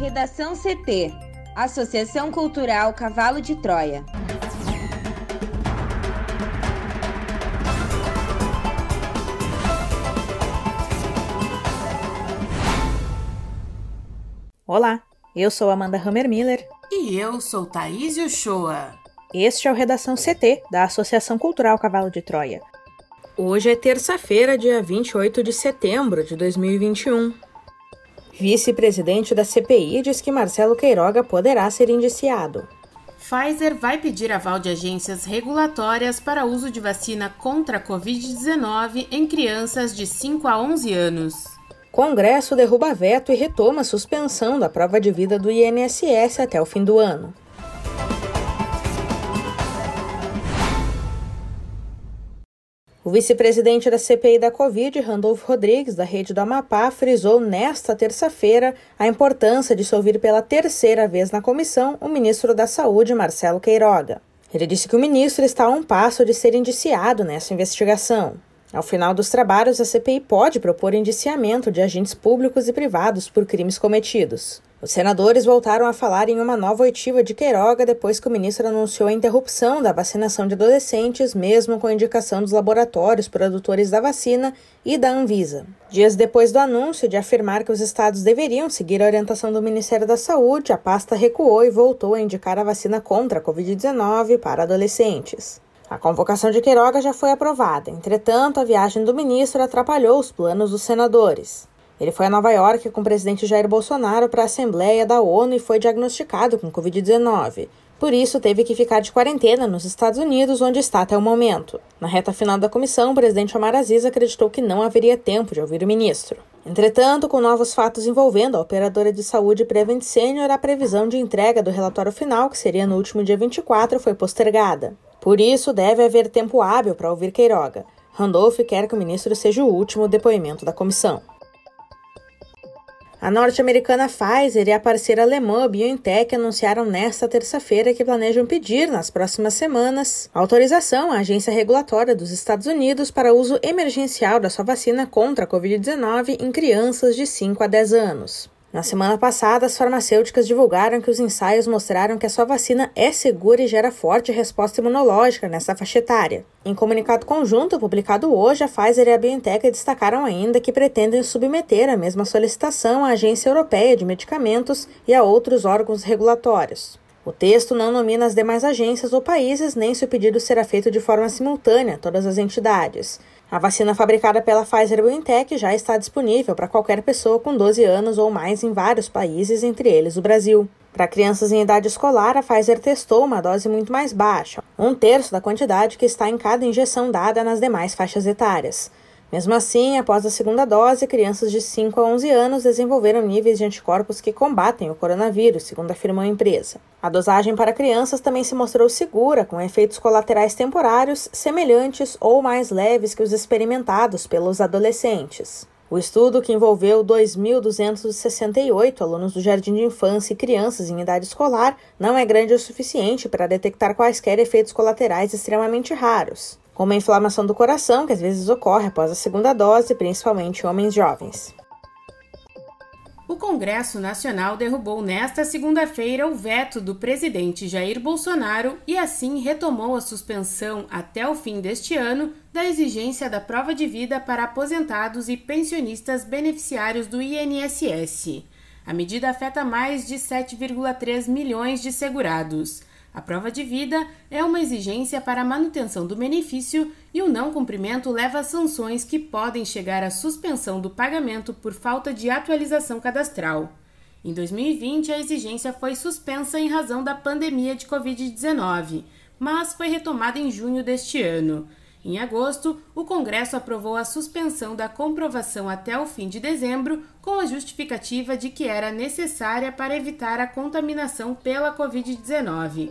Redação CT Associação Cultural Cavalo de Troia. Olá, eu sou Amanda Hammermiller. E eu sou Thaís Uchoa. Este é o Redação CT, da Associação Cultural Cavalo de Troia. Hoje é terça-feira, dia 28 de setembro de 2021. Vice-presidente da CPI diz que Marcelo Queiroga poderá ser indiciado. Pfizer vai pedir aval de agências regulatórias para uso de vacina contra a Covid-19 em crianças de 5 a 11 anos. Congresso derruba veto e retoma a suspensão da prova de vida do INSS até o fim do ano. O vice-presidente da CPI da Covid, Randolfo Rodrigues, da Rede do Amapá, frisou nesta terça-feira a importância de se ouvir pela terceira vez na comissão o ministro da Saúde, Marcelo Queiroga. Ele disse que o ministro está a um passo de ser indiciado nessa investigação. Ao final dos trabalhos, a CPI pode propor indiciamento de agentes públicos e privados por crimes cometidos. Os senadores voltaram a falar em uma nova oitiva de Queiroga depois que o ministro anunciou a interrupção da vacinação de adolescentes, mesmo com a indicação dos laboratórios produtores da vacina e da Anvisa. Dias depois do anúncio de afirmar que os estados deveriam seguir a orientação do Ministério da Saúde, a pasta recuou e voltou a indicar a vacina contra a Covid-19 para adolescentes. A convocação de Queiroga já foi aprovada, entretanto, a viagem do ministro atrapalhou os planos dos senadores. Ele foi a Nova York com o presidente Jair Bolsonaro para a Assembleia da ONU e foi diagnosticado com Covid-19. Por isso, teve que ficar de quarentena nos Estados Unidos, onde está até o momento. Na reta final da comissão, o presidente Omar Aziz acreditou que não haveria tempo de ouvir o ministro. Entretanto, com novos fatos envolvendo a operadora de saúde Prevent Senior, a previsão de entrega do relatório final, que seria no último dia 24, foi postergada. Por isso, deve haver tempo hábil para ouvir Queiroga. Randolph quer que o ministro seja o último depoimento da comissão. A norte-americana Pfizer e a parceira alemã BioNTech anunciaram nesta terça-feira que planejam pedir, nas próximas semanas, autorização à agência regulatória dos Estados Unidos para uso emergencial da sua vacina contra a Covid-19 em crianças de 5 a 10 anos. Na semana passada, as farmacêuticas divulgaram que os ensaios mostraram que a sua vacina é segura e gera forte resposta imunológica nessa faixa etária. Em comunicado conjunto publicado hoje, a Pfizer e a BioNTech destacaram ainda que pretendem submeter a mesma solicitação à Agência Europeia de Medicamentos e a outros órgãos regulatórios. O texto não nomina as demais agências ou países, nem se o pedido será feito de forma simultânea a todas as entidades. A vacina fabricada pela Pfizer BioNTech já está disponível para qualquer pessoa com 12 anos ou mais em vários países, entre eles o Brasil. Para crianças em idade escolar, a Pfizer testou uma dose muito mais baixa, um terço da quantidade que está em cada injeção dada nas demais faixas etárias. Mesmo assim, após a segunda dose, crianças de 5 a 11 anos desenvolveram níveis de anticorpos que combatem o coronavírus, segundo afirmou a empresa. A dosagem para crianças também se mostrou segura, com efeitos colaterais temporários semelhantes ou mais leves que os experimentados pelos adolescentes. O estudo, que envolveu 2.268 alunos do jardim de infância e crianças em idade escolar, não é grande o suficiente para detectar quaisquer efeitos colaterais extremamente raros como a inflamação do coração, que às vezes ocorre após a segunda dose, principalmente em homens jovens. O Congresso Nacional derrubou nesta segunda-feira o veto do presidente Jair Bolsonaro e assim retomou a suspensão até o fim deste ano da exigência da prova de vida para aposentados e pensionistas beneficiários do INSS. A medida afeta mais de 7,3 milhões de segurados. A prova de vida é uma exigência para a manutenção do benefício e o não cumprimento leva a sanções que podem chegar à suspensão do pagamento por falta de atualização cadastral. Em 2020, a exigência foi suspensa em razão da pandemia de Covid-19, mas foi retomada em junho deste ano. Em agosto, o Congresso aprovou a suspensão da comprovação até o fim de dezembro, com a justificativa de que era necessária para evitar a contaminação pela Covid-19.